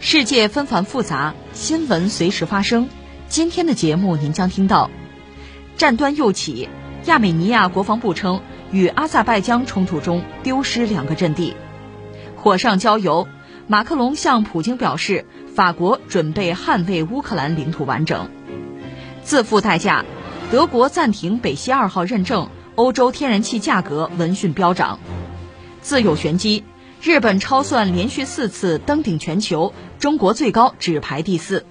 世界纷繁复杂，新闻随时发生。今天的节目您将听到：战端又起，亚美尼亚国防部称与阿塞拜疆冲突中丢失两个阵地；火上浇油，马克龙向普京表示。法国准备捍卫乌克兰领土完整，自付代价。德国暂停北溪二号认证，欧洲天然气价格闻讯飙涨。自有玄机，日本超算连续四次登顶全球，中国最高只排第四。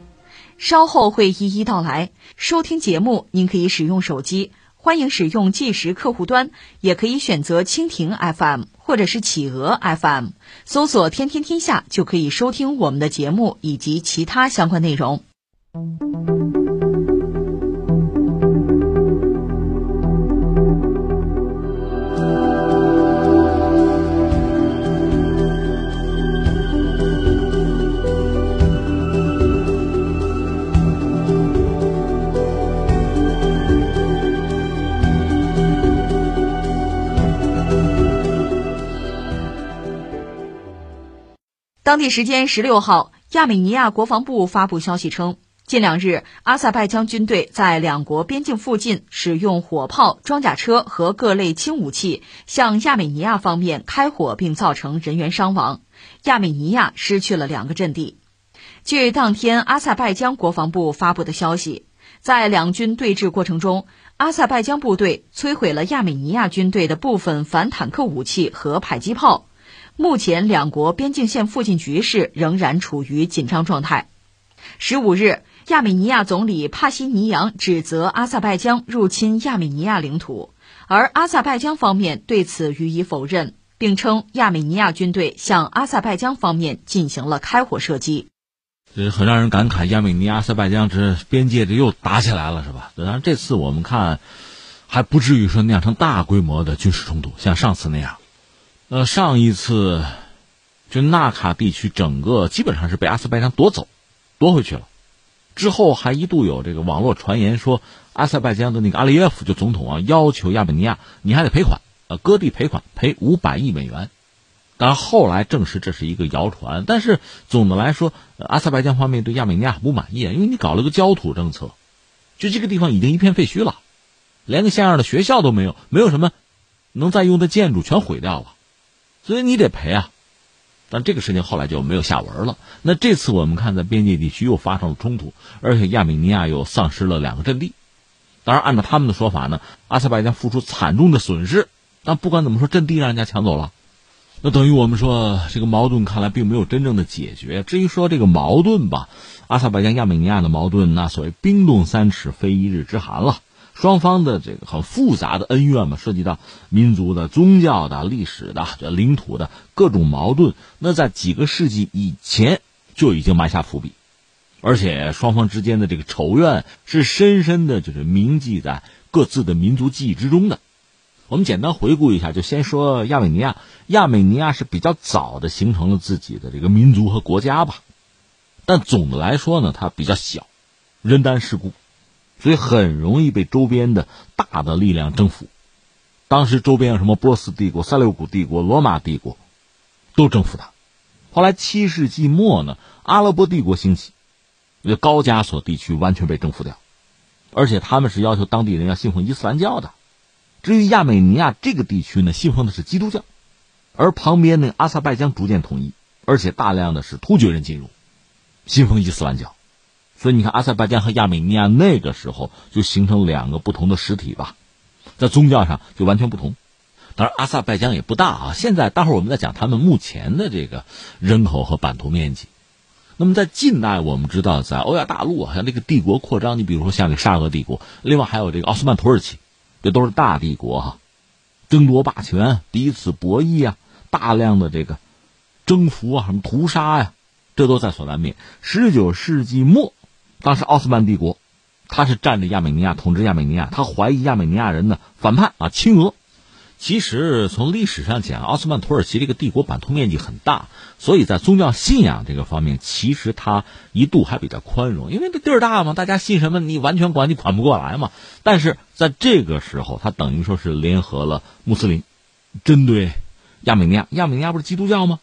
稍后会一一道来。收听节目，您可以使用手机。欢迎使用计时客户端，也可以选择蜻蜓 FM 或者是企鹅 FM，搜索“天天天下”就可以收听我们的节目以及其他相关内容。当地时间十六号，亚美尼亚国防部发布消息称，近两日，阿塞拜疆军队在两国边境附近使用火炮、装甲车和各类轻武器向亚美尼亚方面开火，并造成人员伤亡。亚美尼亚失去了两个阵地。据当天阿塞拜疆国防部发布的消息，在两军对峙过程中，阿塞拜疆部队摧毁了亚美尼亚军队的部分反坦克武器和迫击炮。目前，两国边境线附近局势仍然处于紧张状态。十五日，亚美尼亚总理帕西尼扬指责阿塞拜疆入侵亚美尼亚领土，而阿塞拜疆方面对此予以否认，并称亚美尼亚军队向阿塞拜疆方面进行了开火射击。这很让人感慨，亚美尼亚、阿塞拜疆这边界这又打起来了，是吧？当然，这次我们看还不至于说酿成大规模的军事冲突，像上次那样。呃，上一次，就纳卡地区整个基本上是被阿塞拜疆夺走，夺回去了。之后还一度有这个网络传言说，阿塞拜疆的那个阿利耶夫就总统啊，要求亚美尼亚你还得赔款，呃，割地赔款，赔五百亿美元。当然后来证实这是一个谣传。但是总的来说，阿塞拜疆方面对亚美尼亚不满意，因为你搞了个焦土政策，就这个地方已经一片废墟了，连个像样的学校都没有，没有什么能再用的建筑，全毁掉了。所以你得赔啊，但这个事情后来就没有下文了。那这次我们看，在边界地区又发生了冲突，而且亚美尼亚又丧失了两个阵地。当然，按照他们的说法呢，阿塞拜疆付出惨重的损失。但不管怎么说，阵地让人家抢走了，那等于我们说这个矛盾看来并没有真正的解决。至于说这个矛盾吧，阿塞拜疆亚美尼亚的矛盾，那所谓冰冻三尺非一日之寒了。双方的这个很复杂的恩怨嘛，涉及到民族的、宗教的、历史的、这领土的各种矛盾，那在几个世纪以前就已经埋下伏笔，而且双方之间的这个仇怨是深深的，就是铭记在各自的民族记忆之中的。我们简单回顾一下，就先说亚美尼亚，亚美尼亚是比较早的形成了自己的这个民族和国家吧，但总的来说呢，它比较小，人单势孤。所以很容易被周边的大的力量征服。当时周边有什么波斯帝国、塞琉古帝国、罗马帝国，都征服他。后来七世纪末呢，阿拉伯帝国兴起，这高加索地区完全被征服掉，而且他们是要求当地人要信奉伊斯兰教的。至于亚美尼亚这个地区呢，信奉的是基督教，而旁边那阿塞拜疆逐渐统一，而且大量的是突厥人进入，信奉伊斯兰教。所以你看，阿塞拜疆和亚美尼亚那个时候就形成两个不同的实体吧，在宗教上就完全不同。当然，阿塞拜疆也不大啊。现在待会儿我们再讲他们目前的这个人口和版图面积。那么在近代，我们知道在欧亚大陆啊，像这个帝国扩张，你比如说像这个沙俄帝国，另外还有这个奥斯曼土耳其，这都是大帝国哈，争夺霸权，彼此博弈啊，大量的这个征服啊，什么屠杀呀，这都在所难免。十九世纪末。当时奥斯曼帝国，他是占着亚美尼亚，统治亚美尼亚，他怀疑亚美尼亚人呢反叛啊，亲俄。其实从历史上讲，奥斯曼土耳其这个帝国版图面积很大，所以在宗教信仰这个方面，其实他一度还比较宽容，因为这地儿大嘛，大家信什么你完全管你管不过来嘛。但是在这个时候，他等于说是联合了穆斯林，针对亚美尼亚，亚美尼亚不是基督教吗？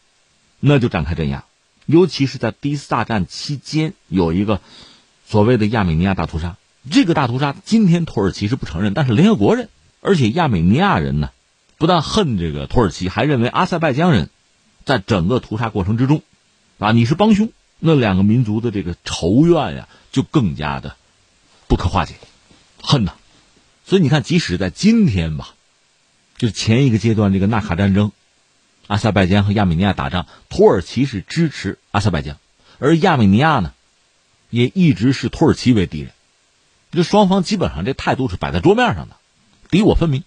那就展开镇压，尤其是在第一次大战期间，有一个所谓的亚美尼亚大屠杀。这个大屠杀今天土耳其是不承认，但是联合国认，而且亚美尼亚人呢。不但恨这个土耳其，还认为阿塞拜疆人在整个屠杀过程之中，啊，你是帮凶，那两个民族的这个仇怨呀，就更加的不可化解，恨呐。所以你看，即使在今天吧，就前一个阶段这个纳卡战争，阿塞拜疆和亚美尼亚打仗，土耳其是支持阿塞拜疆，而亚美尼亚呢，也一直是土耳其为敌人，这双方基本上这态度是摆在桌面上的，敌我分明。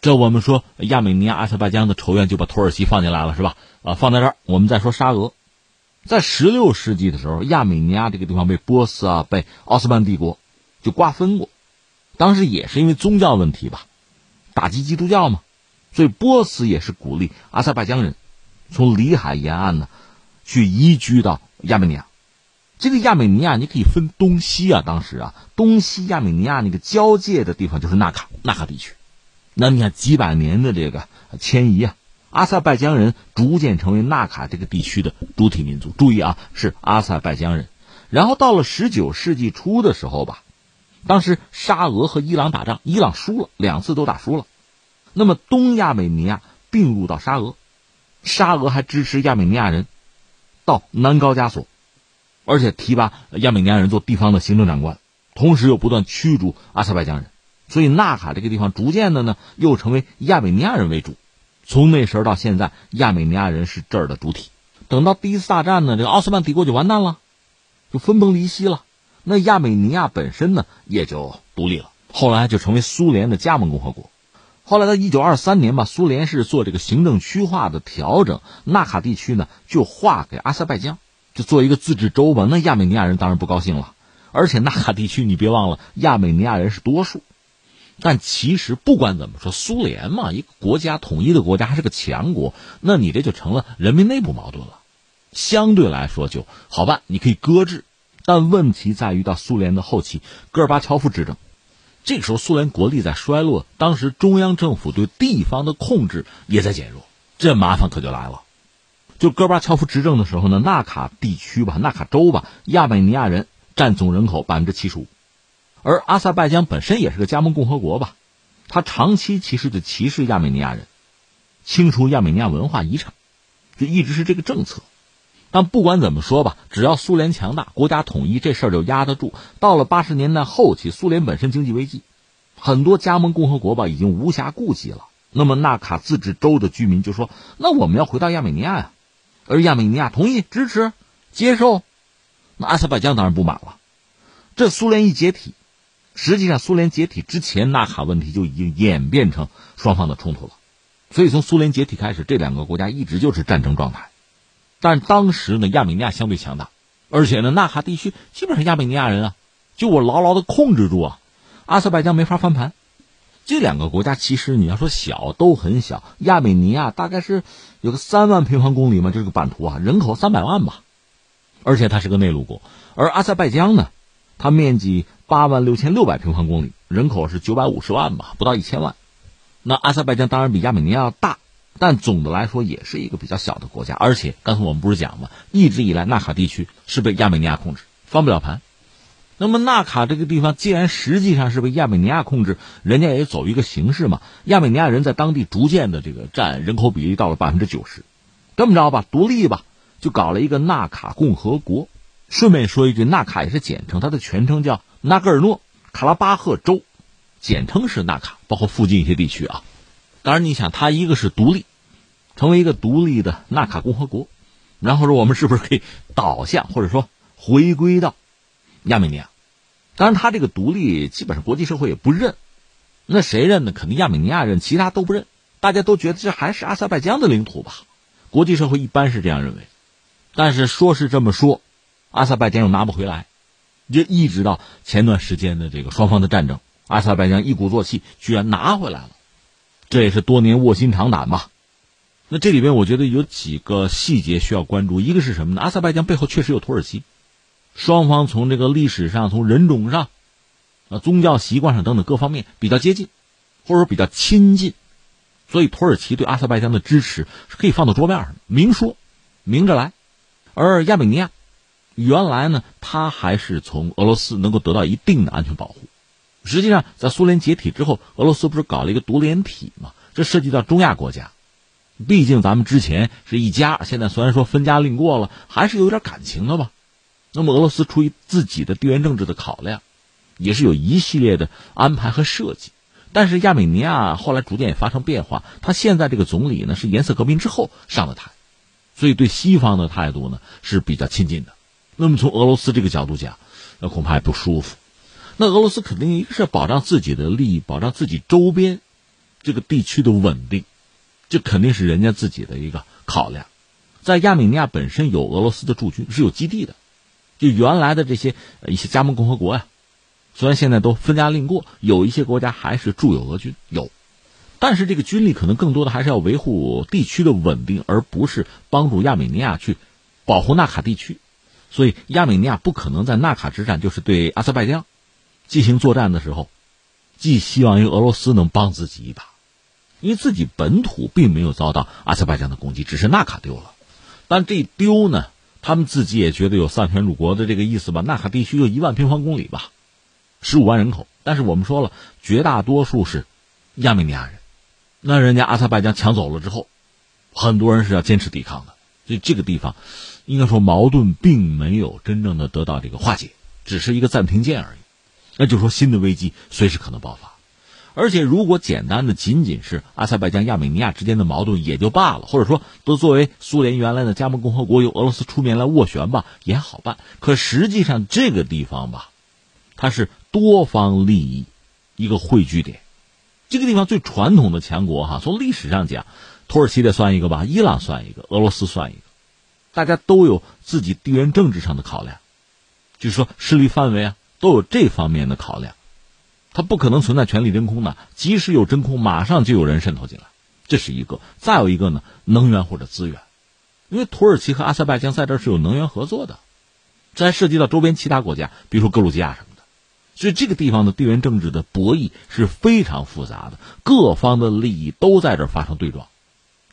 这我们说亚美尼亚、阿塞拜疆的仇怨就把土耳其放进来了，是吧？啊，放在这儿，我们再说沙俄，在十六世纪的时候，亚美尼亚这个地方被波斯啊、被奥斯曼帝国就瓜分过，当时也是因为宗教问题吧，打击基督教嘛，所以波斯也是鼓励阿塞拜疆人从里海沿岸呢去移居到亚美尼亚。这个亚美尼亚你可以分东西啊，当时啊，东西亚美尼亚那个交界的地方就是纳卡，纳卡地区。那你看几百年的这个迁移啊，阿塞拜疆人逐渐成为纳卡这个地区的主体民族。注意啊，是阿塞拜疆人。然后到了十九世纪初的时候吧，当时沙俄和伊朗打仗，伊朗输了，两次都打输了。那么东亚美尼亚并入到沙俄，沙俄还支持亚美尼亚人到南高加索，而且提拔亚美尼亚人做地方的行政长官，同时又不断驱逐阿塞拜疆人。所以纳卡这个地方逐渐的呢，又成为亚美尼亚人为主。从那时候到现在，亚美尼亚人是这儿的主体。等到第一次大战呢，这个奥斯曼帝国就完蛋了，就分崩离析了。那亚美尼亚本身呢，也就独立了。后来就成为苏联的加盟共和国。后来在一九二三年吧，苏联是做这个行政区划的调整，纳卡地区呢就划给阿塞拜疆，就做一个自治州吧。那亚美尼亚人当然不高兴了。而且纳卡地区你别忘了，亚美尼亚人是多数。但其实不管怎么说，苏联嘛，一个国家统一的国家，还是个强国，那你这就成了人民内部矛盾了。相对来说就好办，你可以搁置。但问题在于到苏联的后期，戈尔巴乔夫执政，这个时候苏联国力在衰落，当时中央政府对地方的控制也在减弱，这麻烦可就来了。就戈巴乔夫执政的时候呢，纳卡地区吧，纳卡州吧，亚美尼亚人占总人口百分之七十五。而阿塞拜疆本身也是个加盟共和国吧，他长期其实就歧视亚美尼亚人，清除亚美尼亚文化遗产，就一直是这个政策。但不管怎么说吧，只要苏联强大，国家统一，这事儿就压得住。到了八十年代后期，苏联本身经济危机，很多加盟共和国吧已经无暇顾及了。那么纳卡自治州的居民就说：“那我们要回到亚美尼亚呀。”而亚美尼亚同意支持接受，那阿塞拜疆当然不满了。这苏联一解体。实际上，苏联解体之前，纳卡问题就已经演变成双方的冲突了。所以，从苏联解体开始，这两个国家一直就是战争状态。但当时呢，亚美尼亚相对强大，而且呢，纳卡地区基本上亚美尼亚人啊，就我牢牢的控制住啊，阿塞拜疆没法翻盘。这两个国家其实你要说小都很小，亚美尼亚大概是有个三万平方公里嘛，这个版图啊，人口三百万吧，而且它是个内陆国，而阿塞拜疆呢，它面积。八万六千六百平方公里，人口是九百五十万吧，不到一千万。那阿塞拜疆当然比亚美尼亚要大，但总的来说也是一个比较小的国家。而且刚才我们不是讲吗？一直以来纳卡地区是被亚美尼亚控制，翻不了盘。那么纳卡这个地方既然实际上是被亚美尼亚控制，人家也走一个形式嘛。亚美尼亚人在当地逐渐的这个占人口比例到了百分之九十，这么着吧，独立吧，就搞了一个纳卡共和国。顺便说一句，纳卡也是简称，它的全称叫纳戈尔诺卡拉巴赫州，简称是纳卡，包括附近一些地区啊。当然，你想，它一个是独立，成为一个独立的纳卡共和国，然后说我们是不是可以导向或者说回归到亚美尼亚？当然，他这个独立基本上国际社会也不认，那谁认呢？肯定亚美尼亚认，其他都不认。大家都觉得这还是阿塞拜疆的领土吧？国际社会一般是这样认为。但是说是这么说。阿塞拜疆又拿不回来，就一直到前段时间的这个双方的战争，阿塞拜疆一鼓作气居然拿回来了，这也是多年卧薪尝胆吧。那这里边我觉得有几个细节需要关注，一个是什么呢？阿塞拜疆背后确实有土耳其，双方从这个历史上、从人种上、啊宗教习惯上等等各方面比较接近，或者说比较亲近，所以土耳其对阿塞拜疆的支持是可以放到桌面上明说，明着来。而亚美尼亚原来呢，它还是从俄罗斯能够得到一定的安全保护。实际上，在苏联解体之后，俄罗斯不是搞了一个独联体吗？这涉及到中亚国家。毕竟咱们之前是一家，现在虽然说分家另过了，还是有点感情的吧。那么俄罗斯出于自己的地缘政治的考量，也是有一系列的安排和设计。但是亚美尼亚后来逐渐也发生变化，他现在这个总理呢是颜色革命之后上的台，所以对西方的态度呢是比较亲近的。那么从俄罗斯这个角度讲，那恐怕也不舒服。那俄罗斯肯定一个是保障自己的利益，保障自己周边这个地区的稳定。这肯定是人家自己的一个考量，在亚美尼亚本身有俄罗斯的驻军，是有基地的。就原来的这些一些加盟共和国呀，虽然现在都分家另过，有一些国家还是驻有俄军有，但是这个军力可能更多的还是要维护地区的稳定，而不是帮助亚美尼亚去保护纳卡地区。所以亚美尼亚不可能在纳卡之战，就是对阿塞拜疆进行作战的时候，寄希望于俄罗斯能帮自己一把。因为自己本土并没有遭到阿塞拜疆的攻击，只是纳卡丢了。但这丢呢，他们自己也觉得有丧权辱国的这个意思吧？纳卡地区就一万平方公里吧，十五万人口。但是我们说了，绝大多数是亚美尼亚人。那人家阿塞拜疆抢走了之后，很多人是要坚持抵抗的。所以这个地方，应该说矛盾并没有真正的得到这个化解，只是一个暂停键而已。那就说新的危机随时可能爆发。而且，如果简单的仅仅是阿塞拜疆、亚美尼亚之间的矛盾也就罢了，或者说都作为苏联原来的加盟共和国由俄罗斯出面来斡旋吧，也好办。可实际上，这个地方吧，它是多方利益一个汇聚点。这个地方最传统的强国哈，从历史上讲，土耳其得算一个吧，伊朗算一个，俄罗斯算一个，大家都有自己地缘政治上的考量，就是说势力范围啊，都有这方面的考量。它不可能存在权力真空的，即使有真空，马上就有人渗透进来，这是一个。再有一个呢，能源或者资源，因为土耳其和阿塞拜疆在这是有能源合作的，这还涉及到周边其他国家，比如说格鲁吉亚什么的，所以这个地方的地缘政治的博弈是非常复杂的，各方的利益都在这发生对撞，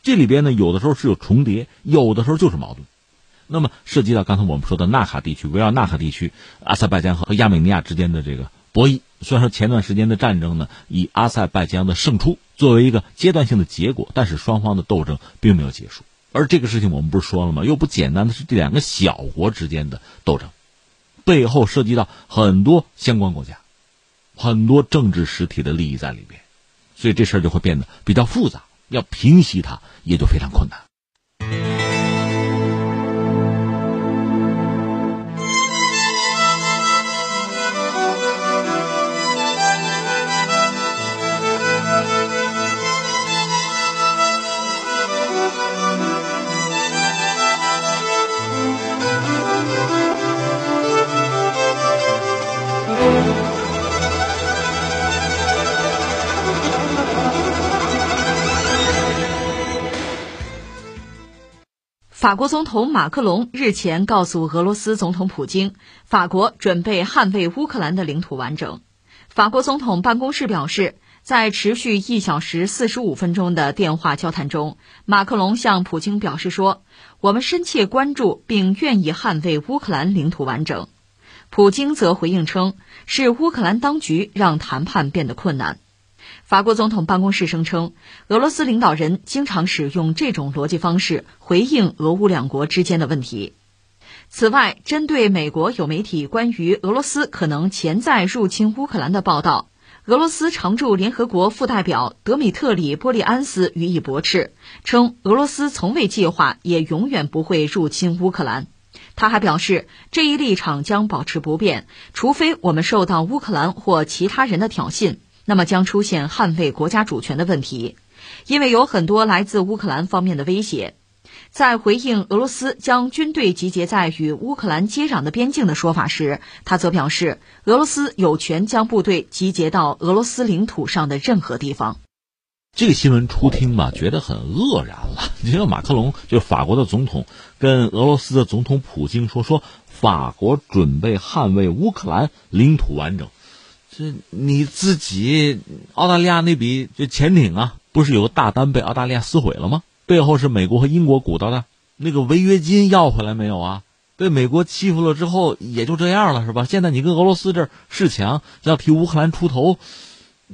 这里边呢有的时候是有重叠，有的时候就是矛盾。那么涉及到刚才我们说的纳卡地区，围绕纳卡地区，阿塞拜疆和亚美尼亚之间的这个。博弈虽然说前段时间的战争呢，以阿塞拜疆的胜出作为一个阶段性的结果，但是双方的斗争并没有结束。而这个事情我们不是说了吗？又不简单的是这两个小国之间的斗争，背后涉及到很多相关国家、很多政治实体的利益在里边，所以这事儿就会变得比较复杂，要平息它也就非常困难。法国总统马克龙日前告诉俄罗斯总统普京，法国准备捍卫乌克兰的领土完整。法国总统办公室表示，在持续一小时四十五分钟的电话交谈中，马克龙向普京表示说：“我们深切关注并愿意捍卫乌克兰领土完整。”普京则回应称：“是乌克兰当局让谈判变得困难。”法国总统办公室声称，俄罗斯领导人经常使用这种逻辑方式回应俄乌两国之间的问题。此外，针对美国有媒体关于俄罗斯可能潜在入侵乌克兰的报道，俄罗斯常驻联合国副代表德米特里·波利安斯予以驳斥，称俄罗斯从未计划，也永远不会入侵乌克兰。他还表示，这一立场将保持不变，除非我们受到乌克兰或其他人的挑衅。那么将出现捍卫国家主权的问题，因为有很多来自乌克兰方面的威胁。在回应俄罗斯将军队集结在与乌克兰接壤的边境的说法时，他则表示，俄罗斯有权将部队集结到俄罗斯领土上的任何地方。这个新闻初听吧，觉得很愕然了。你像马克龙就是法国的总统，跟俄罗斯的总统普京说说，法国准备捍卫乌克兰领土完整。这你自己澳大利亚那笔这潜艇啊，不是有个大单被澳大利亚撕毁了吗？背后是美国和英国鼓捣的，那个违约金要回来没有啊？被美国欺负了之后也就这样了，是吧？现在你跟俄罗斯这示强，要替乌克兰出头。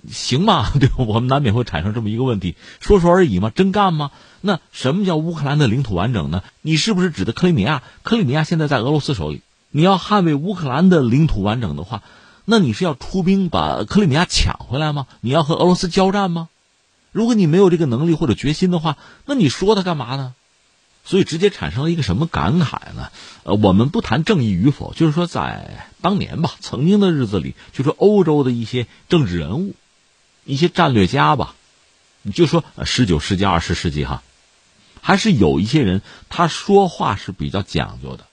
行吗？对？我们难免会产生这么一个问题：说说而已吗？真干吗？那什么叫乌克兰的领土完整呢？你是不是指的克里米亚？克里米亚现在在俄罗斯手里。你要捍卫乌克兰的领土完整的话，那你是要出兵把克里米亚抢回来吗？你要和俄罗斯交战吗？如果你没有这个能力或者决心的话，那你说它干嘛呢？所以直接产生了一个什么感慨呢？呃，我们不谈正义与否，就是说在当年吧，曾经的日子里，就是欧洲的一些政治人物。一些战略家吧，你就说十九世纪、二十世纪哈，还是有一些人他说话是比较讲究的，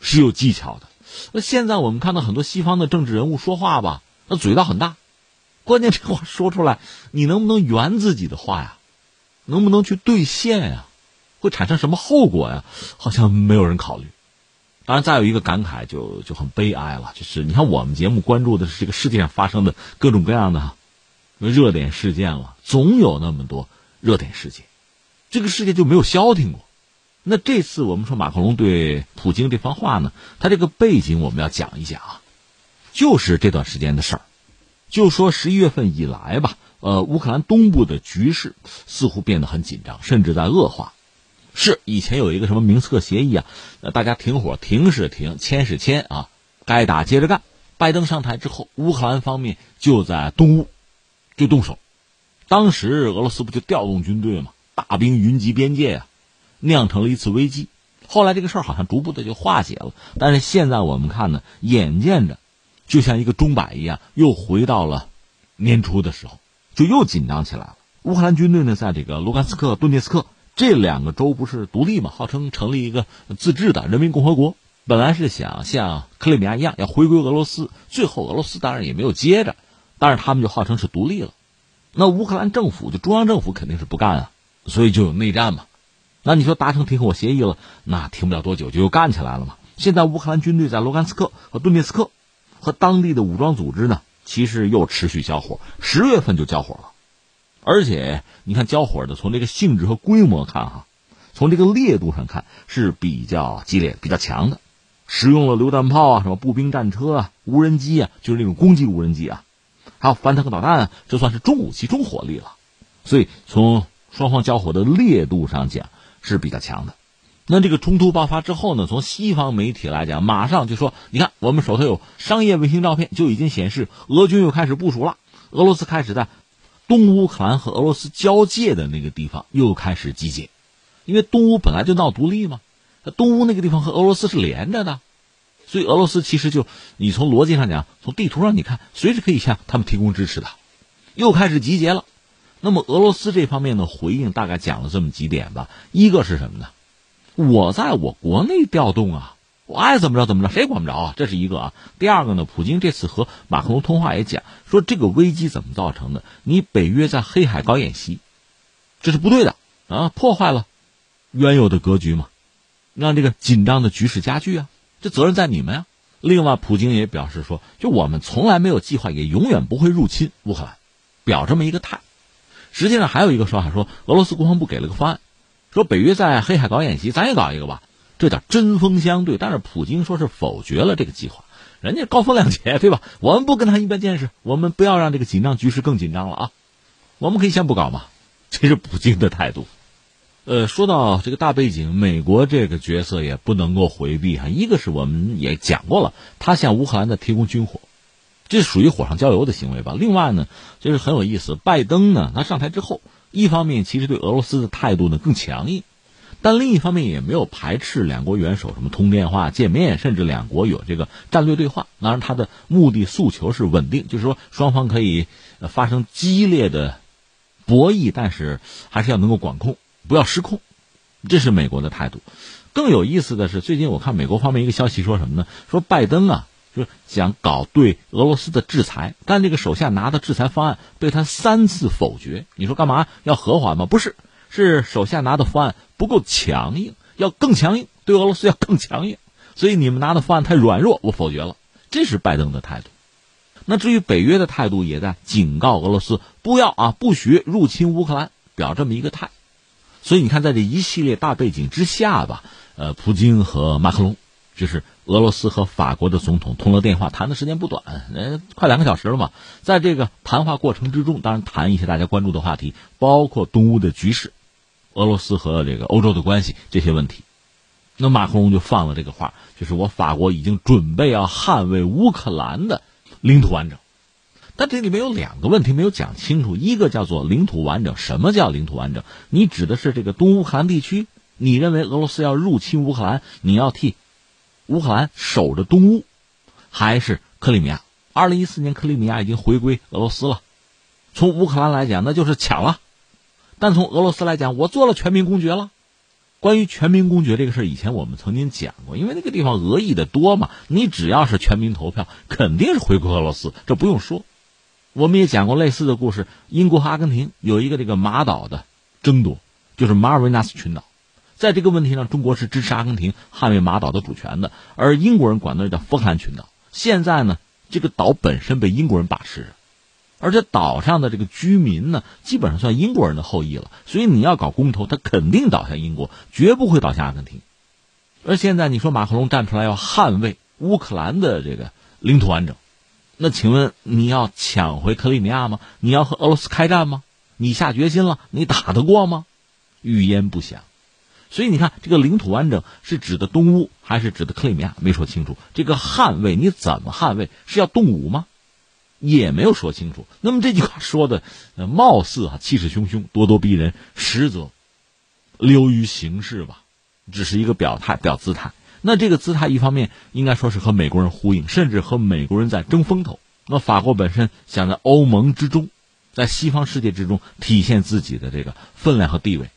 是有技巧的。那现在我们看到很多西方的政治人物说话吧，那嘴倒很大，关键这话说出来，你能不能圆自己的话呀？能不能去兑现呀？会产生什么后果呀？好像没有人考虑。当然，再有一个感慨就就很悲哀了，就是你看我们节目关注的是这个世界上发生的各种各样的。热点事件了，总有那么多热点事件，这个世界就没有消停过。那这次我们说马克龙对普京这番话呢，他这个背景我们要讲一讲啊，就是这段时间的事儿。就说十一月份以来吧，呃，乌克兰东部的局势似乎变得很紧张，甚至在恶化。是以前有一个什么明斯克协议啊，呃，大家停火，停是停，签是签啊，该打接着干。拜登上台之后，乌克兰方面就在东乌。就动手，当时俄罗斯不就调动军队嘛，大兵云集边界啊，酿成了一次危机。后来这个事儿好像逐步的就化解了，但是现在我们看呢，眼见着就像一个钟摆一样，又回到了年初的时候，就又紧张起来了。乌克兰军队呢，在这个卢甘斯克、顿涅斯克这两个州不是独立嘛，号称成立一个自治的人民共和国，本来是想像克里米亚一样要回归俄罗斯，最后俄罗斯当然也没有接着。但是他们就号称是独立了，那乌克兰政府就中央政府肯定是不干啊，所以就有内战嘛。那你说达成停火协议了，那停不了多久就又干起来了嘛。现在乌克兰军队在卢甘斯克和顿涅斯克和当地的武装组织呢，其实又持续交火，十月份就交火了，而且你看交火的从这个性质和规模看哈，从这个烈度上看是比较激烈、比较强的，使用了榴弹炮啊、什么步兵战车啊、无人机啊，就是那种攻击无人机啊。还有反坦克导弹，这算是重武器、重火力了，所以从双方交火的烈度上讲是比较强的。那这个冲突爆发之后呢，从西方媒体来讲，马上就说：“你看，我们手头有商业卫星照片，就已经显示俄军又开始部署了。俄罗斯开始在东乌克兰和俄罗斯交界的那个地方又开始集结，因为东乌本来就闹独立嘛，东乌那个地方和俄罗斯是连着的。”所以俄罗斯其实就，你从逻辑上讲，从地图上你看，随时可以向他们提供支持的，又开始集结了。那么俄罗斯这方面的回应大概讲了这么几点吧。一个是什么呢？我在我国内调动啊，我爱怎么着怎么着，谁管不着啊？这是一个啊。第二个呢，普京这次和马克龙通话也讲，说这个危机怎么造成的？你北约在黑海搞演习，这是不对的啊，破坏了原有的格局嘛，让这个紧张的局势加剧啊。这责任在你们呀！另外，普京也表示说，就我们从来没有计划，也永远不会入侵乌克兰，表这么一个态。实际上还有一个说法，说俄罗斯国防部给了个方案，说北约在黑海搞演习，咱也搞一个吧，这叫针锋相对。但是普京说是否决了这个计划，人家高风亮节，对吧？我们不跟他一般见识，我们不要让这个紧张局势更紧张了啊！我们可以先不搞嘛，这是普京的态度。呃，说到这个大背景，美国这个角色也不能够回避哈。一个是我们也讲过了，他向乌克兰的提供军火，这属于火上浇油的行为吧。另外呢，就是很有意思，拜登呢，他上台之后，一方面其实对俄罗斯的态度呢更强硬，但另一方面也没有排斥两国元首什么通电话、见面，甚至两国有这个战略对话。当然，他的目的诉求是稳定，就是说双方可以发生激烈的博弈，但是还是要能够管控。不要失控，这是美国的态度。更有意思的是，最近我看美国方面一个消息说什么呢？说拜登啊，就想搞对俄罗斯的制裁，但这个手下拿的制裁方案被他三次否决。你说干嘛要和缓吗？不是，是手下拿的方案不够强硬，要更强硬，对俄罗斯要更强硬。所以你们拿的方案太软弱，我否决了。这是拜登的态度。那至于北约的态度，也在警告俄罗斯不要啊，不许入侵乌克兰，表这么一个态。所以你看，在这一系列大背景之下吧。呃，普京和马克龙，就是俄罗斯和法国的总统通了电话，谈的时间不短，呃，快两个小时了嘛。在这个谈话过程之中，当然谈一些大家关注的话题，包括东乌的局势、俄罗斯和这个欧洲的关系这些问题。那马克龙就放了这个话，就是我法国已经准备要捍卫乌克兰的领土完整。但这里面有两个问题没有讲清楚，一个叫做领土完整，什么叫领土完整？你指的是这个东乌克兰地区？你认为俄罗斯要入侵乌克兰，你要替乌克兰守着东乌，还是克里米亚？二零一四年克里米亚已经回归俄罗斯了，从乌克兰来讲那就是抢了，但从俄罗斯来讲，我做了全民公决了。关于全民公决这个事儿，以前我们曾经讲过，因为那个地方俄裔的多嘛，你只要是全民投票，肯定是回归俄罗斯，这不用说。我们也讲过类似的故事，英国和阿根廷有一个这个马岛的争夺，就是马尔维纳斯群岛。在这个问题上，中国是支持阿根廷捍卫马岛的主权的，而英国人管那叫福克兰群岛。现在呢，这个岛本身被英国人把持着，而且岛上的这个居民呢，基本上算英国人的后裔了。所以你要搞公投，他肯定倒向英国，绝不会倒向阿根廷。而现在你说马克龙站出来要捍卫乌克兰的这个领土完整，那请问你要抢回克里米亚吗？你要和俄罗斯开战吗？你下决心了，你打得过吗？语焉不详。所以你看，这个领土完整是指的东乌还是指的克里米亚？没说清楚。这个捍卫你怎么捍卫？是要动武吗？也没有说清楚。那么这句话说的，呃貌似啊气势汹汹、咄咄逼人，实则流于形式吧，只是一个表态、表姿态。那这个姿态一方面应该说是和美国人呼应，甚至和美国人在争风头。那法国本身想在欧盟之中，在西方世界之中体现自己的这个分量和地位。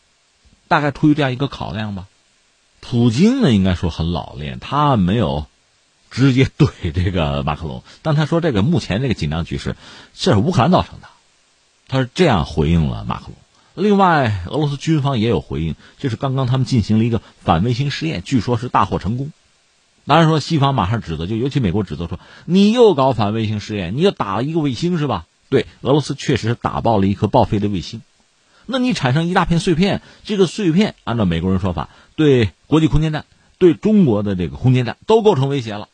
大概出于这样一个考量吧，普京呢应该说很老练，他没有直接怼这个马克龙，但他说这个目前这个紧张局势这是乌克兰造成的，他是这样回应了马克龙。另外，俄罗斯军方也有回应，就是刚刚他们进行了一个反卫星试验，据说是大获成功。当然说西方马上指责，就尤其美国指责说你又搞反卫星试验，你又打了一个卫星是吧？对，俄罗斯确实是打爆了一颗报废的卫星。那你产生一大片碎片，这个碎片按照美国人说法，对国际空间站、对中国的这个空间站都构成威胁了。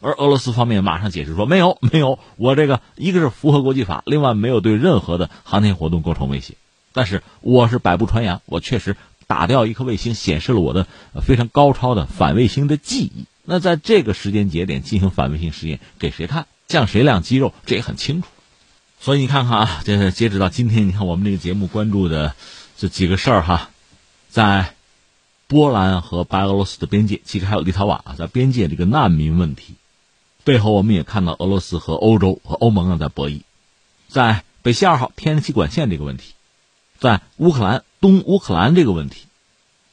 而俄罗斯方面马上解释说，没有，没有，我这个一个是符合国际法，另外没有对任何的航天活动构成威胁。但是我是百步穿杨，我确实打掉一颗卫星，显示了我的非常高超的反卫星的技艺。那在这个时间节点进行反卫星实验，给谁看？向谁亮肌肉？这也很清楚。所以你看看啊，这截止到今天，你看我们这个节目关注的这几个事儿哈，在波兰和白俄罗斯的边界，其实还有立陶宛啊，在边界这个难民问题背后，我们也看到俄罗斯和欧洲和欧盟啊在博弈，在北溪二号天然气管线这个问题，在乌克兰东乌克兰这个问题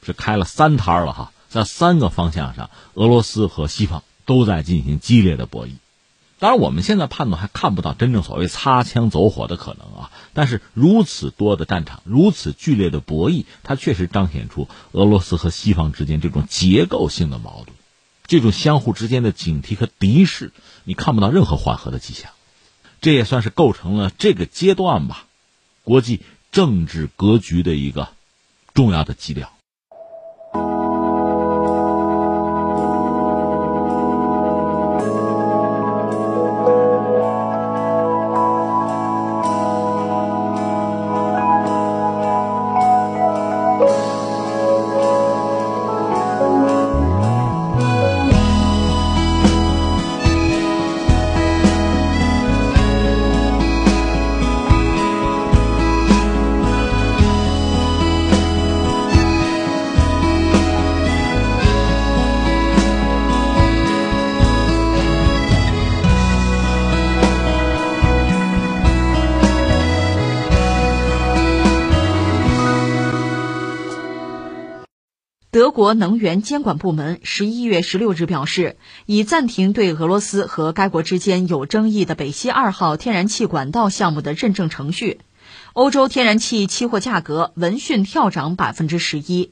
是开了三摊了哈，在三个方向上，俄罗斯和西方都在进行激烈的博弈。当然，我们现在判断还看不到真正所谓擦枪走火的可能啊。但是如此多的战场，如此剧烈的博弈，它确实彰显出俄罗斯和西方之间这种结构性的矛盾，这种相互之间的警惕和敌视，你看不到任何缓和的迹象。这也算是构成了这个阶段吧，国际政治格局的一个重要的基调。德国能源监管部门十一月十六日表示，已暂停对俄罗斯和该国之间有争议的北溪二号天然气管道项目的认证程序。欧洲天然气期货价格闻讯跳涨百分之十一。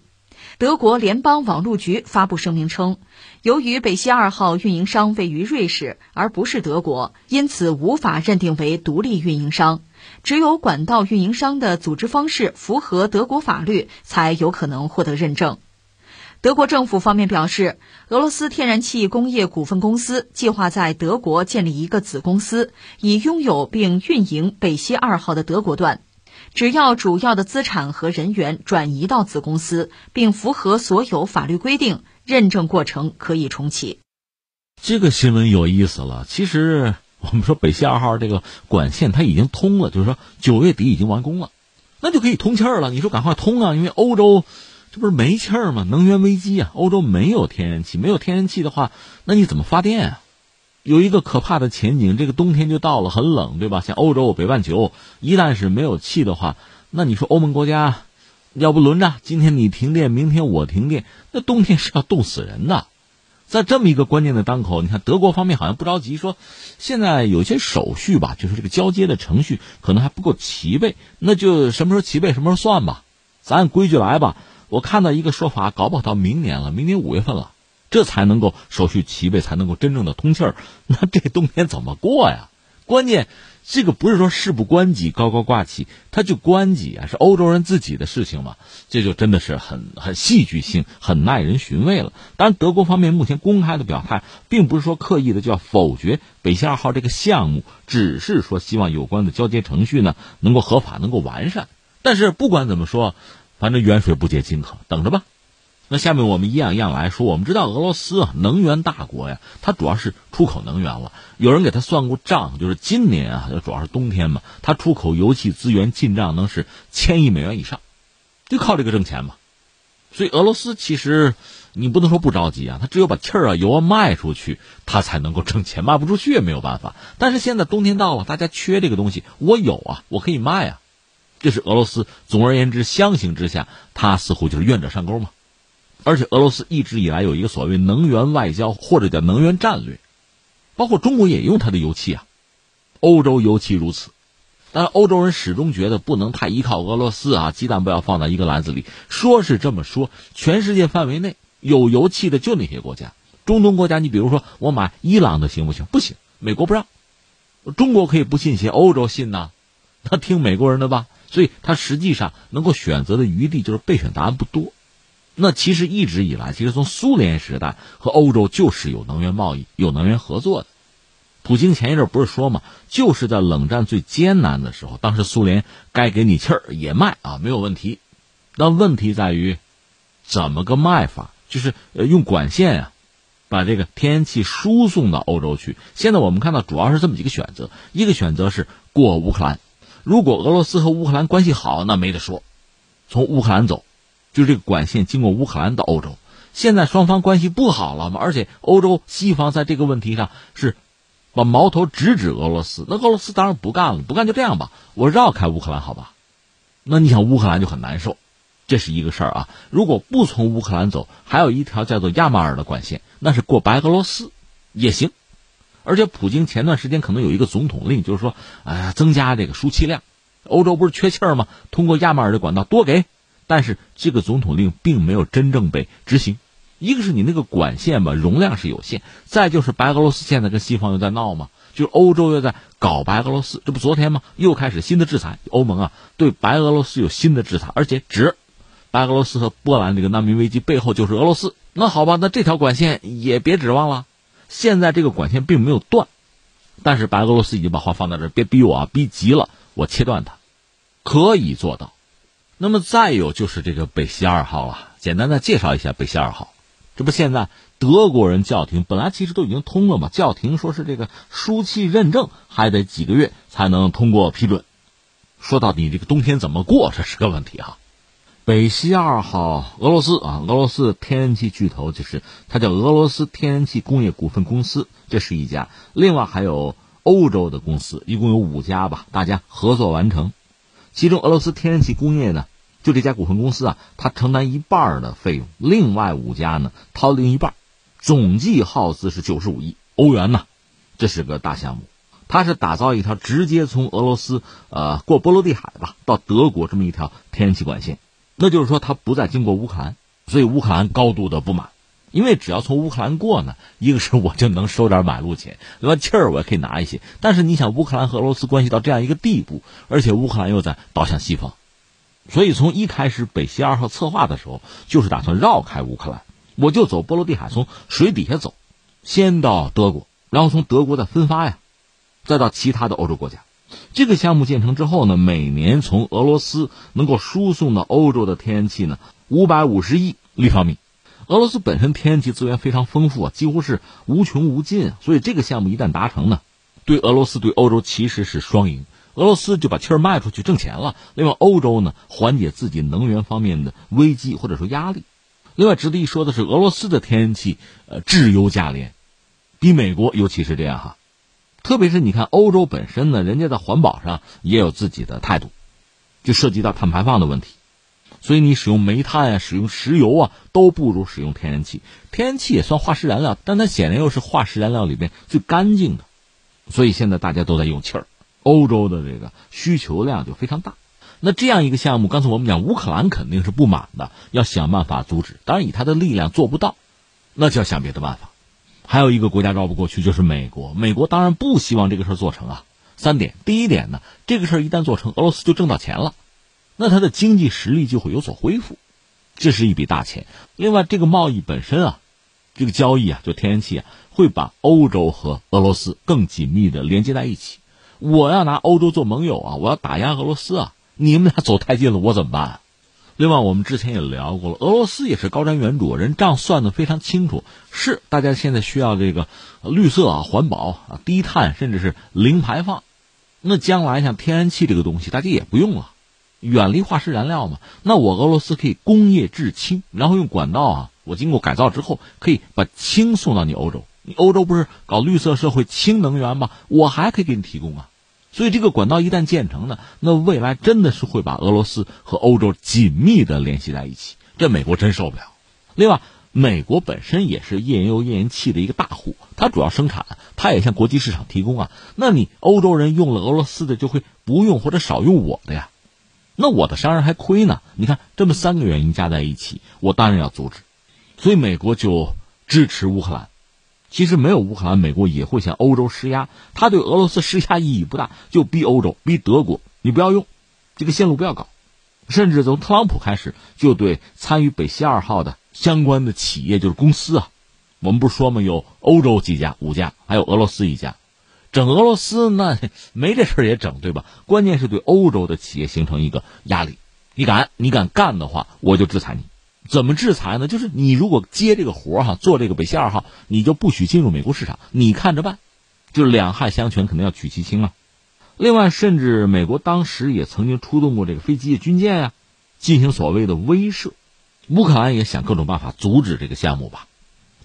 德国联邦网络局发布声明称，由于北溪二号运营商位于瑞士而不是德国，因此无法认定为独立运营商。只有管道运营商的组织方式符合德国法律，才有可能获得认证。德国政府方面表示，俄罗斯天然气工业股份公司计划在德国建立一个子公司，以拥有并运营北溪二号的德国段。只要主要的资产和人员转移到子公司，并符合所有法律规定，认证过程可以重启。这个新闻有意思了。其实我们说北溪二号这个管线它已经通了，就是说九月底已经完工了，那就可以通气儿了。你说赶快通啊，因为欧洲。这不是没气儿吗？能源危机啊！欧洲没有天然气，没有天然气的话，那你怎么发电啊？有一个可怕的前景，这个冬天就到了，很冷，对吧？像欧洲、北半球，一旦是没有气的话，那你说欧盟国家，要不轮着，今天你停电，明天我停电，那冬天是要冻死人的。在这么一个关键的当口，你看德国方面好像不着急，说现在有些手续吧，就是这个交接的程序可能还不够齐备，那就什么时候齐备什么时候算吧，咱按规矩来吧。我看到一个说法，搞不好到明年了，明年五月份了，这才能够手续齐备，才能够真正的通气儿。那这冬天怎么过呀？关键这个不是说事不关己高高挂起，他就关己啊，是欧洲人自己的事情嘛，这就真的是很很戏剧性，很耐人寻味了。当然，德国方面目前公开的表态，并不是说刻意的就要否决北溪二号这个项目，只是说希望有关的交接程序呢能够合法，能够完善。但是不管怎么说。反正远水不解近渴，等着吧。那下面我们一样一样来说。我们知道俄罗斯啊，能源大国呀，它主要是出口能源了。有人给他算过账，就是今年啊，主要是冬天嘛，它出口油气资源进账能是千亿美元以上，就靠这个挣钱嘛。所以俄罗斯其实你不能说不着急啊，他只有把气儿啊油啊卖出去，他才能够挣钱，卖不出去也没有办法。但是现在冬天到了，大家缺这个东西，我有啊，我可以卖啊。这是俄罗斯，总而言之，相形之下，他似乎就是愿者上钩嘛。而且俄罗斯一直以来有一个所谓能源外交或者叫能源战略，包括中国也用它的油气啊，欧洲尤其如此。但欧洲人始终觉得不能太依靠俄罗斯啊，鸡蛋不要放在一个篮子里。说是这么说，全世界范围内有油气的就那些国家，中东国家，你比如说我买伊朗的行不行？不行，美国不让。中国可以不信邪，欧洲信呐，那听美国人的吧。所以，他实际上能够选择的余地就是备选答案不多。那其实一直以来，其实从苏联时代和欧洲就是有能源贸易、有能源合作的。普京前一阵不是说嘛，就是在冷战最艰难的时候，当时苏联该给你气儿也卖啊，没有问题。那问题在于，怎么个卖法？就是呃用管线啊，把这个天然气输送到欧洲去。现在我们看到主要是这么几个选择：一个选择是过乌克兰。如果俄罗斯和乌克兰关系好，那没得说，从乌克兰走，就这个管线经过乌克兰到欧洲。现在双方关系不好了嘛，而且欧洲西方在这个问题上是把矛头直指俄罗斯。那俄罗斯当然不干了，不干就这样吧，我绕开乌克兰好吧？那你想乌克兰就很难受，这是一个事儿啊。如果不从乌克兰走，还有一条叫做亚马尔的管线，那是过白俄罗斯也行。而且，普京前段时间可能有一个总统令，就是说，呃，增加这个输气量。欧洲不是缺气儿吗？通过亚马尔的管道多给。但是这个总统令并没有真正被执行。一个是你那个管线吧，容量是有限；再就是白俄罗斯现在跟西方又在闹嘛，就是欧洲又在搞白俄罗斯。这不昨天吗？又开始新的制裁，欧盟啊对白俄罗斯有新的制裁，而且指白俄罗斯和波兰这个难民危机背后就是俄罗斯。那好吧，那这条管线也别指望了。现在这个管线并没有断，但是白俄罗斯已经把话放在这，别逼我啊，逼急了我切断它，可以做到。那么再有就是这个北溪二号了，简单的介绍一下北溪二号。这不现在德国人叫停，本来其实都已经通了嘛，叫停说是这个输气认证还得几个月才能通过批准。说到底，这个冬天怎么过，这是个问题哈。北溪二号，俄罗斯啊，俄罗斯天然气巨头就是它叫俄罗斯天然气工业股份公司，这是一家。另外还有欧洲的公司，一共有五家吧，大家合作完成。其中俄罗斯天然气工业呢，就这家股份公司啊，它承担一半的费用，另外五家呢掏另一半，总计耗资是九十五亿欧元呢。这是个大项目，它是打造一条直接从俄罗斯呃过波罗的海吧到德国这么一条天然气管线。那就是说，它不再经过乌克兰，所以乌克兰高度的不满，因为只要从乌克兰过呢，一个是我就能收点买路钱，另外气儿我也可以拿一些。但是你想，乌克兰和俄罗斯关系到这样一个地步，而且乌克兰又在倒向西方。所以，从一开始北溪二号策划的时候，就是打算绕开乌克兰，我就走波罗的海，从水底下走，先到德国，然后从德国再分发呀，再到其他的欧洲国家。这个项目建成之后呢，每年从俄罗斯能够输送到欧洲的天然气呢，五百五十亿立方米。俄罗斯本身天然气资源非常丰富啊，几乎是无穷无尽，所以这个项目一旦达成呢，对俄罗斯对欧洲其实是双赢。俄罗斯就把气儿卖出去挣钱了，另外欧洲呢缓解自己能源方面的危机或者说压力。另外值得一说的是，俄罗斯的天然气呃质优价廉，比美国尤其是这样哈。特别是你看欧洲本身呢，人家在环保上也有自己的态度，就涉及到碳排放的问题。所以你使用煤炭啊，使用石油啊，都不如使用天然气。天然气也算化石燃料，但它显然又是化石燃料里面最干净的。所以现在大家都在用气儿。欧洲的这个需求量就非常大，那这样一个项目，刚才我们讲乌克兰肯定是不满的，要想办法阻止。当然，以他的力量做不到，那就要想别的办法。还有一个国家绕不过去，就是美国。美国当然不希望这个事儿做成啊。三点，第一点呢，这个事儿一旦做成，俄罗斯就挣到钱了，那他的经济实力就会有所恢复，这是一笔大钱。另外，这个贸易本身啊，这个交易啊，就天然气啊，会把欧洲和俄罗斯更紧密的连接在一起。我要拿欧洲做盟友啊！我要打压俄罗斯啊！你们俩走太近了，我怎么办？另外，我们之前也聊过了，俄罗斯也是高瞻远瞩，人账算的非常清楚。是大家现在需要这个绿色啊、环保啊、低碳，甚至是零排放。那将来像天然气这个东西，大家也不用了，远离化石燃料嘛。那我俄罗斯可以工业制氢，然后用管道啊，我经过改造之后，可以把氢送到你欧洲。你欧洲不是搞绿色社会、氢能源吗？我还可以给你提供啊。所以这个管道一旦建成呢，那未来真的是会把俄罗斯和欧洲紧密的联系在一起，这美国真受不了。另外，美国本身也是页岩油、页岩气的一个大户，它主要生产，它也向国际市场提供啊。那你欧洲人用了俄罗斯的，就会不用或者少用我的呀，那我的商人还亏呢。你看，这么三个原因加在一起，我当然要阻止。所以美国就支持乌克兰。其实没有乌克兰，美国也会向欧洲施压。他对俄罗斯施压意义不大，就逼欧洲、逼德国，你不要用这个线路，不要搞。甚至从特朗普开始，就对参与北溪二号的相关的企业，就是公司啊，我们不是说吗？有欧洲几家、五家，还有俄罗斯一家，整俄罗斯那没这事也整，对吧？关键是对欧洲的企业形成一个压力。你敢，你敢干的话，我就制裁你。怎么制裁呢？就是你如果接这个活哈，做这个北溪二号，你就不许进入美国市场，你看着办。就两害相权，肯定要取其轻啊。另外，甚至美国当时也曾经出动过这个飞机、军舰呀，进行所谓的威慑。乌克兰也想各种办法阻止这个项目吧，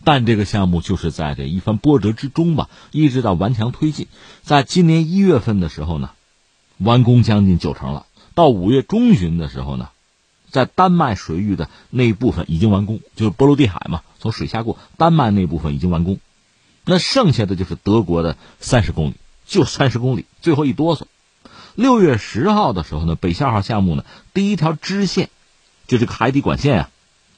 但这个项目就是在这一番波折之中吧，一直到顽强推进。在今年一月份的时候呢，完工将近九成了。到五月中旬的时候呢。在丹麦水域的那一部分已经完工，就是波罗的海嘛，从水下过，丹麦那部分已经完工，那剩下的就是德国的三十公里，就三十公里，最后一哆嗦。六月十号的时候呢，北向号项目呢，第一条支线，就这个海底管线啊，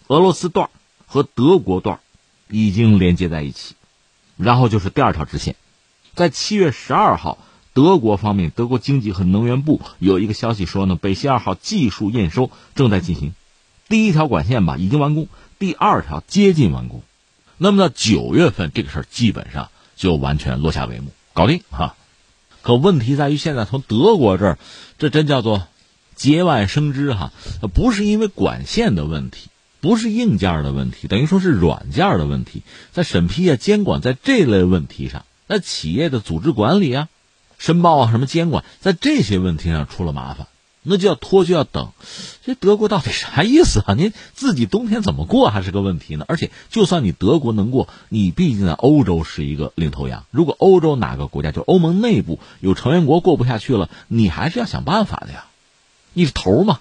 俄罗斯段和德国段已经连接在一起，然后就是第二条支线，在七月十二号。德国方面，德国经济和能源部有一个消息说呢，北溪二号技术验收正在进行，第一条管线吧已经完工，第二条接近完工，那么到九月份这个事儿基本上就完全落下帷幕，搞定哈。可问题在于现在从德国这儿，这真叫做节外生枝哈，不是因为管线的问题，不是硬件的问题，等于说是软件的问题，在审批啊、监管在这类问题上，那企业的组织管理啊。申报啊，什么监管，在这些问题上出了麻烦，那就要拖，就要等。这德国到底啥意思啊？您自己冬天怎么过还是个问题呢？而且，就算你德国能过，你毕竟在欧洲是一个领头羊。如果欧洲哪个国家，就欧盟内部有成员国过不下去了，你还是要想办法的呀。你是头嘛，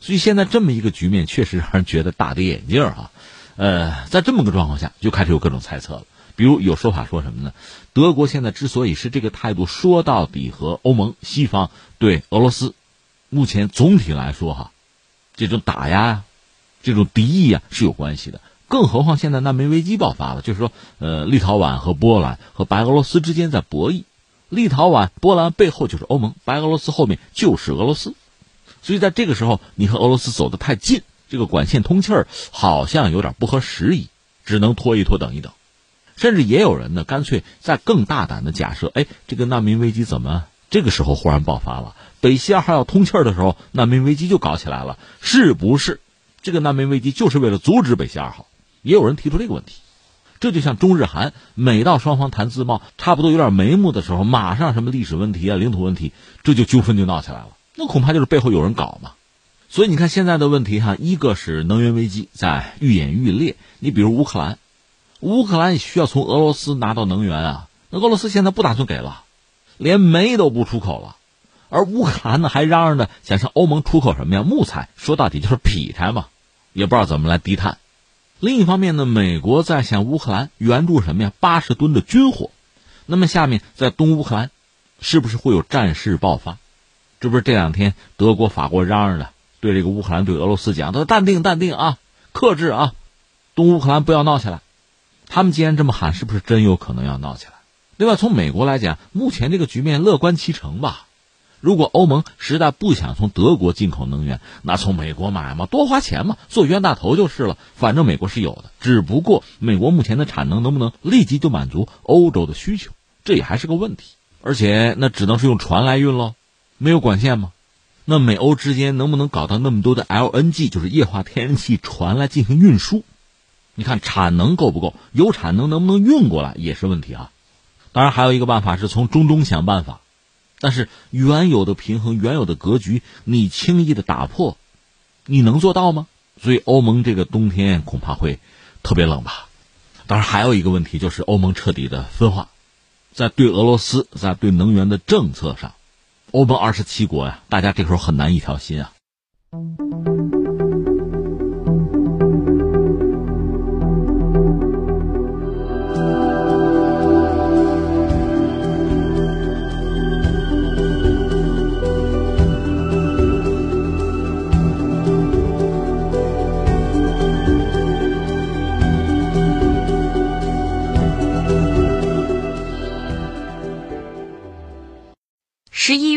所以现在这么一个局面，确实让人觉得大跌眼镜啊。呃，在这么个状况下，就开始有各种猜测了。比如有说法说什么呢？德国现在之所以是这个态度，说到底和欧盟、西方对俄罗斯目前总体来说哈，这种打压呀、这种敌意啊是有关系的。更何况现在难民危机爆发了，就是说，呃，立陶宛和波兰和白俄罗斯之间在博弈，立陶宛、波兰背后就是欧盟，白俄罗斯后面就是俄罗斯，所以在这个时候，你和俄罗斯走得太近，这个管线通气儿好像有点不合时宜，只能拖一拖，等一等。甚至也有人呢，干脆在更大胆的假设，哎，这个难民危机怎么这个时候忽然爆发了？北溪二号要通气儿的时候，难民危机就搞起来了，是不是？这个难民危机就是为了阻止北溪二号？也有人提出这个问题，这就像中日韩，每到双方谈自贸差不多有点眉目的时候，马上什么历史问题啊、领土问题，这就纠纷就闹起来了。那恐怕就是背后有人搞嘛。所以你看现在的问题哈，一个是能源危机在愈演愈烈。你比如乌克兰，乌克兰需要从俄罗斯拿到能源啊，那俄罗斯现在不打算给了，连煤都不出口了，而乌克兰呢还嚷嚷着想向欧盟出口什么呀？木材，说到底就是劈柴嘛，也不知道怎么来低碳。另一方面呢，美国在向乌克兰援助什么呀？八十吨的军火。那么下面在东乌克兰，是不是会有战事爆发？这不是这两天德国、法国嚷嚷的，对这个乌克兰、对俄罗斯讲，他说淡定、淡定啊，克制啊，东乌克兰不要闹起来。他们既然这么喊，是不是真有可能要闹起来？另外，从美国来讲，目前这个局面乐观其成吧。如果欧盟实在不想从德国进口能源，那从美国买嘛，多花钱嘛，做冤大头就是了。反正美国是有的，只不过美国目前的产能能不能立即就满足欧洲的需求，这也还是个问题。而且那只能是用船来运喽，没有管线吗？那美欧之间能不能搞到那么多的 LNG，就是液化天然气船来进行运输？你看产能够不够？有产能能不能运过来也是问题啊。当然还有一个办法是从中东想办法。但是原有的平衡、原有的格局，你轻易的打破，你能做到吗？所以欧盟这个冬天恐怕会特别冷吧。当然还有一个问题就是欧盟彻底的分化，在对俄罗斯、在对能源的政策上，欧盟二十七国呀，大家这时候很难一条心啊。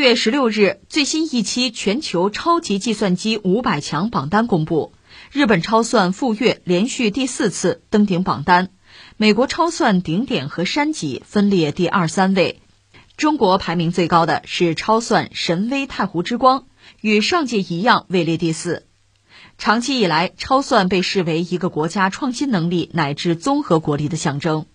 月十六日，最新一期全球超级计算机五百强榜单公布，日本超算富岳连续第四次登顶榜单，美国超算顶点和山脊分列第二、三位，中国排名最高的是超算神威太湖之光，与上届一样位列第四。长期以来，超算被视为一个国家创新能力乃至综合国力的象征。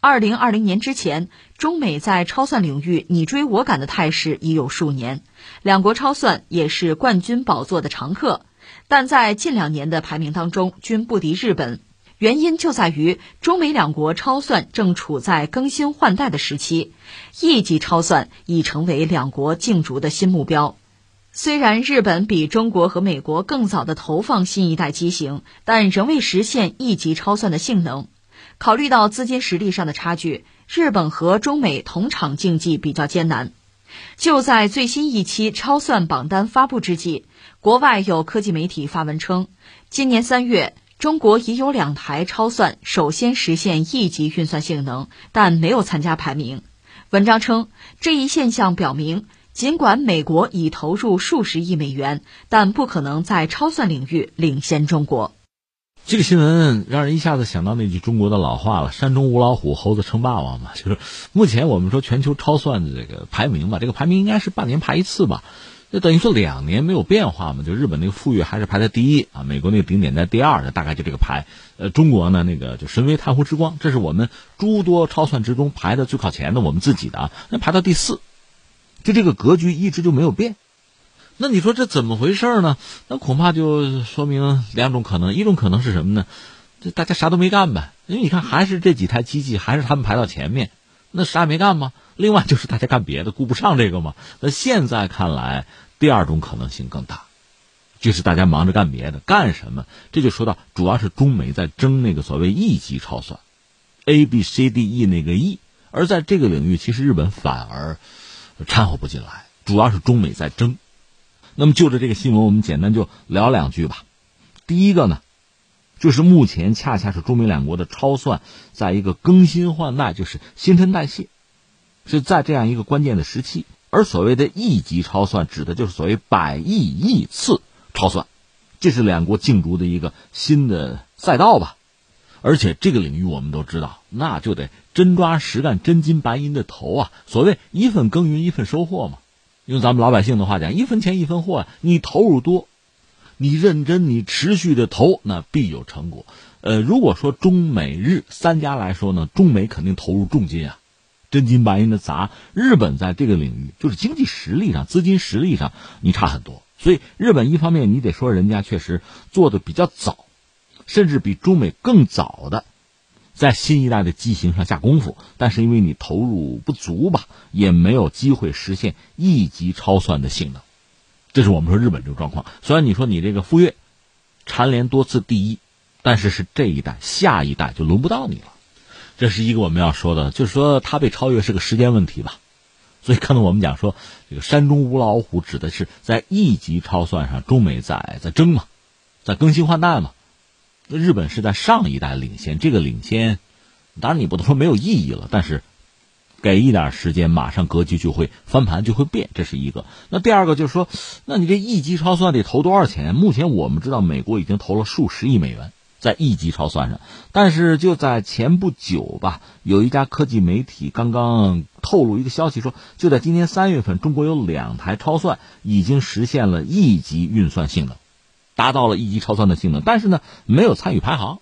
二零二零年之前，中美在超算领域你追我赶的态势已有数年，两国超算也是冠军宝座的常客。但在近两年的排名当中，均不敌日本。原因就在于中美两国超算正处在更新换代的时期，亿级超算已成为两国竞逐的新目标。虽然日本比中国和美国更早的投放新一代机型，但仍未实现亿级超算的性能。考虑到资金实力上的差距，日本和中美同场竞技比较艰难。就在最新一期超算榜单发布之际，国外有科技媒体发文称，今年三月，中国已有两台超算首先实现亿级运算性能，但没有参加排名。文章称，这一现象表明，尽管美国已投入数十亿美元，但不可能在超算领域领先中国。这个新闻让人一下子想到那句中国的老话了：“山中无老虎，猴子称霸王”嘛。就是目前我们说全球超算的这个排名吧，这个排名应该是半年排一次吧，就等于说两年没有变化嘛。就日本那个富岳还是排在第一啊，美国那个顶点在第二，大概就这个排。呃，中国呢那个就神威太湖之光，这是我们诸多超算之中排的最靠前的，我们自己的啊，那排到第四，就这个格局一直就没有变。那你说这怎么回事呢？那恐怕就说明两种可能，一种可能是什么呢？这大家啥都没干呗，因为你看还是这几台机器，还是他们排到前面，那啥也没干吗？另外就是大家干别的，顾不上这个嘛。那现在看来，第二种可能性更大，就是大家忙着干别的，干什么？这就说到主要是中美在争那个所谓 E 级超算，A B C D E 那个 E，而在这个领域，其实日本反而掺和不进来，主要是中美在争。那么就着这个新闻，我们简单就聊两句吧。第一个呢，就是目前恰恰是中美两国的超算在一个更新换代，就是新陈代谢，是在这样一个关键的时期。而所谓的亿级超算，指的就是所谓百亿亿次超算，这是两国竞逐的一个新的赛道吧。而且这个领域我们都知道，那就得真抓实干、真金白银的投啊。所谓一份耕耘一份收获嘛。用咱们老百姓的话讲，一分钱一分货啊。你投入多，你认真，你持续的投，那必有成果。呃，如果说中美日三家来说呢，中美肯定投入重金啊。真金白银的砸，日本在这个领域就是经济实力上、资金实力上你差很多，所以日本一方面你得说人家确实做的比较早，甚至比中美更早的在新一代的机型上下功夫，但是因为你投入不足吧，也没有机会实现一级超算的性能，这是我们说日本这个状况。虽然你说你这个富岳蝉联多次第一，但是是这一代，下一代就轮不到你了。这是一个我们要说的，就是说它被超越是个时间问题吧。所以刚才我们讲说，这个山中无老虎指的是在一级超算上，中美在在争嘛，在更新换代嘛。日本是在上一代领先，这个领先，当然你不能说没有意义了，但是给一点时间，马上格局就会翻盘，就会变，这是一个。那第二个就是说，那你这一级超算得投多少钱？目前我们知道，美国已经投了数十亿美元。在一级超算上，但是就在前不久吧，有一家科技媒体刚刚透露一个消息，说就在今年三月份，中国有两台超算已经实现了一级运算性能，达到了一级超算的性能，但是呢，没有参与排行，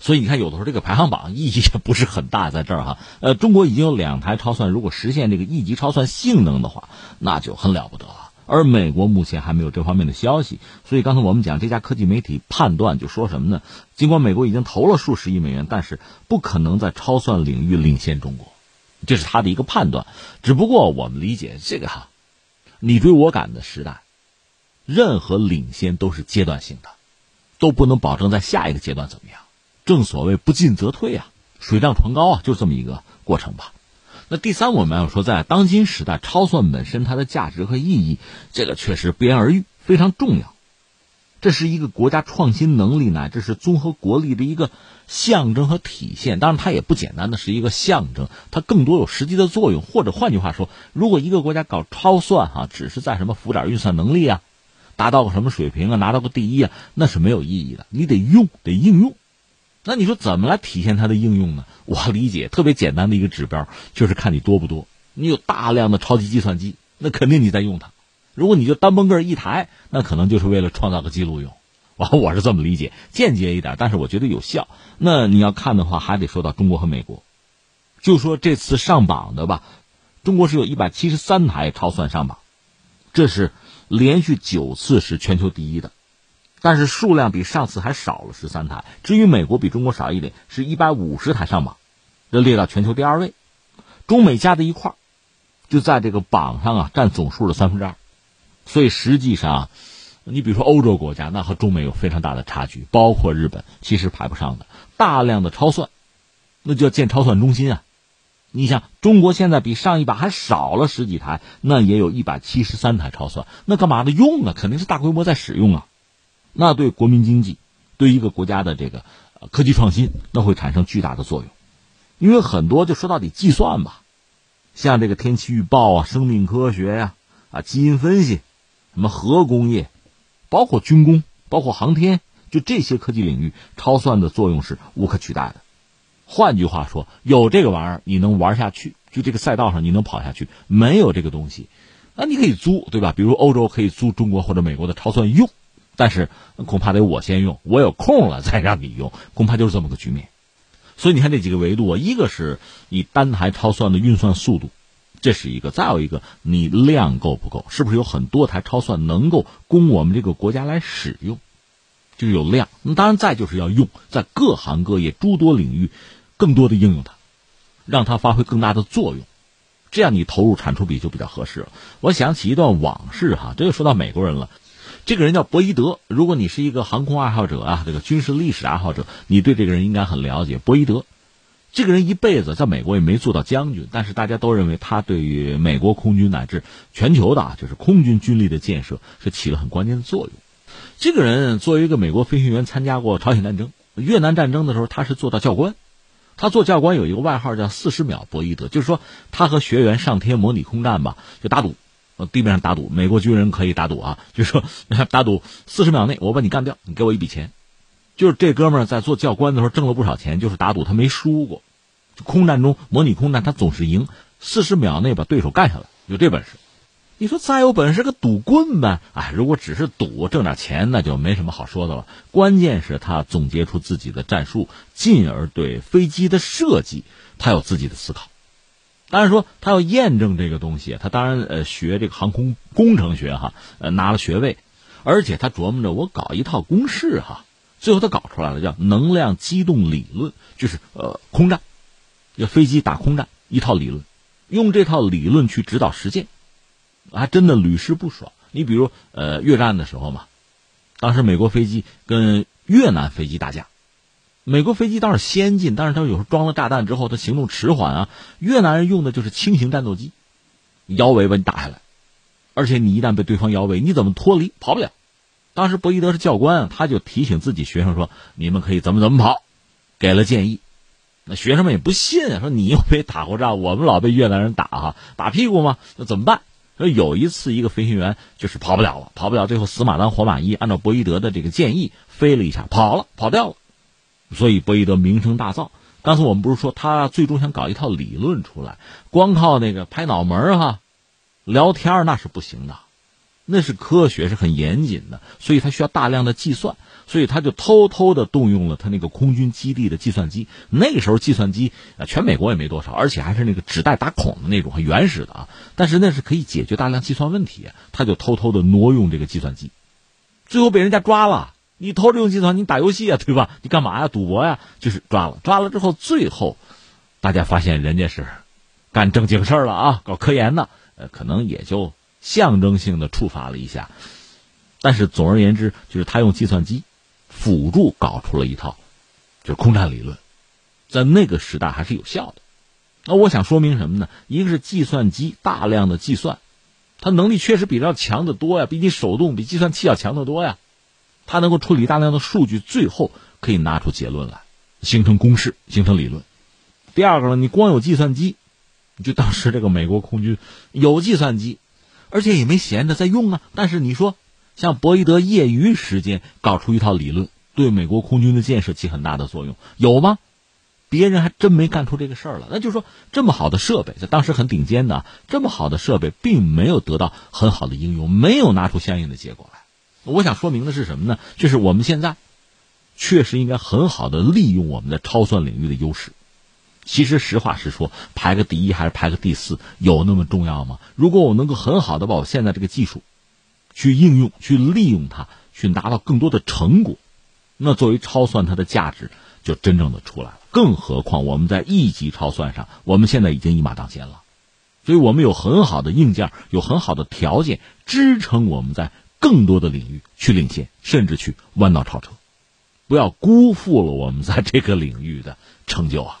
所以你看，有的时候这个排行榜意义也不是很大，在这儿哈。呃，中国已经有两台超算，如果实现这个一级超算性能的话，那就很了不得了。而美国目前还没有这方面的消息，所以刚才我们讲这家科技媒体判断就说什么呢？尽管美国已经投了数十亿美元，但是不可能在超算领域领先中国，这是他的一个判断。只不过我们理解这个哈，你追我赶的时代，任何领先都是阶段性的，都不能保证在下一个阶段怎么样。正所谓不进则退啊，水涨船高啊，就这么一个过程吧。那第三，我们要说，在当今时代，超算本身它的价值和意义，这个确实不言而喻，非常重要。这是一个国家创新能力乃至是综合国力的一个象征和体现。当然，它也不简单的是一个象征，它更多有实际的作用。或者换句话说，如果一个国家搞超算，哈，只是在什么浮点运算能力啊，达到个什么水平啊，拿到个第一啊，那是没有意义的。你得用，得应用。那你说怎么来体现它的应用呢？我理解特别简单的一个指标就是看你多不多。你有大量的超级计算机，那肯定你在用它。如果你就单蹦个一台，那可能就是为了创造个记录用。我 我是这么理解，间接一点，但是我觉得有效。那你要看的话，还得说到中国和美国。就说这次上榜的吧，中国是有一百七十三台超算上榜，这是连续九次是全球第一的。但是数量比上次还少了十三台。至于美国比中国少一点，是一百五十台上榜，这列到全球第二位。中美加在一块儿，就在这个榜上啊占总数的三分之二。所以实际上，你比如说欧洲国家，那和中美有非常大的差距，包括日本，其实排不上的。大量的超算，那就要建超算中心啊。你想，中国现在比上一把还少了十几台，那也有一百七十三台超算，那干嘛呢？用啊，肯定是大规模在使用啊。那对国民经济，对一个国家的这个科技创新，那会产生巨大的作用。因为很多就说到底计算吧，像这个天气预报啊、生命科学呀、啊基因分析、什么核工业，包括军工、包括航天，就这些科技领域，超算的作用是无可取代的。换句话说，有这个玩意儿，你能玩下去，就这个赛道上你能跑下去；没有这个东西，那你可以租，对吧？比如欧洲可以租中国或者美国的超算用。但是恐怕得我先用，我有空了再让你用，恐怕就是这么个局面。所以你看这几个维度啊，一个是你单台超算的运算速度，这是一个；再有一个你量够不够，是不是有很多台超算能够供我们这个国家来使用，就是有量。那当然再就是要用在各行各业诸多领域，更多的应用它，让它发挥更大的作用，这样你投入产出比就比较合适了。我想起一段往事哈，这就说到美国人了。这个人叫博伊德。如果你是一个航空爱好者啊，这个军事历史爱好者，你对这个人应该很了解。博伊德，这个人一辈子在美国也没做到将军，但是大家都认为他对于美国空军乃至全球的啊，就是空军军力的建设是起了很关键的作用。这个人作为一个美国飞行员，参加过朝鲜战争、越南战争的时候，他是做到教官。他做教官有一个外号叫“四十秒博伊德”，就是说他和学员上天模拟空战吧，就打赌，呃，地面上打赌，美国军人可以打赌啊，就说 打赌四十秒内我把你干掉，你给我一笔钱。就是这哥们在做教官的时候挣了不少钱，就是打赌他没输过，空战中模拟空战他总是赢，四十秒内把对手干下来，有这本事。你说再有本事个赌棍呗？哎，如果只是赌挣点钱，那就没什么好说的了。关键是他总结出自己的战术，进而对飞机的设计，他有自己的思考。当然说他要验证这个东西，他当然呃学这个航空工程学哈，呃拿了学位，而且他琢磨着我搞一套公式哈，最后他搞出来了，叫能量机动理论，就是呃空战，要飞机打空战一套理论，用这套理论去指导实践。还真的屡试不爽。你比如，呃，越战的时候嘛，当时美国飞机跟越南飞机打架，美国飞机倒是先进，但是它有时候装了炸弹之后，它行动迟缓啊。越南人用的就是轻型战斗机，摇尾把你打下来，而且你一旦被对方摇尾，你怎么脱离？跑不了。当时博伊德是教官，他就提醒自己学生说：“你们可以怎么怎么跑。”给了建议，那学生们也不信啊，说你又没打过仗，我们老被越南人打哈，打屁股吗？那怎么办？说有一次，一个飞行员就是跑不了了，跑不了，最后死马当活马医，按照博伊德的这个建议飞了一下，跑了，跑掉了，所以博伊德名声大噪。刚才我们不是说他最终想搞一套理论出来，光靠那个拍脑门哈，聊天那是不行的，那是科学，是很严谨的，所以他需要大量的计算。所以他就偷偷的动用了他那个空军基地的计算机。那个时候计算机啊，全美国也没多少，而且还是那个纸袋打孔的那种，很原始的啊。但是那是可以解决大量计算问题。他就偷偷的挪用这个计算机，最后被人家抓了。你偷着用计算机打游戏啊，对吧？你干嘛呀？赌博呀？就是抓了。抓了之后，最后大家发现人家是干正经事儿了啊，搞科研的。呃，可能也就象征性的处罚了一下。但是总而言之，就是他用计算机。辅助搞出了一套，就是空战理论，在那个时代还是有效的。那我想说明什么呢？一个是计算机大量的计算，它能力确实比较强得多呀，比你手动、比计算器要强得多呀。它能够处理大量的数据，最后可以拿出结论来，形成公式，形成理论。第二个呢，你光有计算机，就当时这个美国空军有计算机，而且也没闲着在用啊。但是你说。像博伊德业余时间搞出一套理论，对美国空军的建设起很大的作用，有吗？别人还真没干出这个事儿了。那就是说，这么好的设备，在当时很顶尖的，这么好的设备，并没有得到很好的应用，没有拿出相应的结果来。我想说明的是什么呢？就是我们现在确实应该很好的利用我们的超算领域的优势。其实实话实说，排个第一还是排个第四，有那么重要吗？如果我能够很好的把我现在这个技术。去应用、去利用它，去拿到更多的成果，那作为超算它的价值就真正的出来了。更何况我们在一级超算上，我们现在已经一马当先了，所以我们有很好的硬件，有很好的条件支撑我们在更多的领域去领先，甚至去弯道超车。不要辜负了我们在这个领域的成就啊！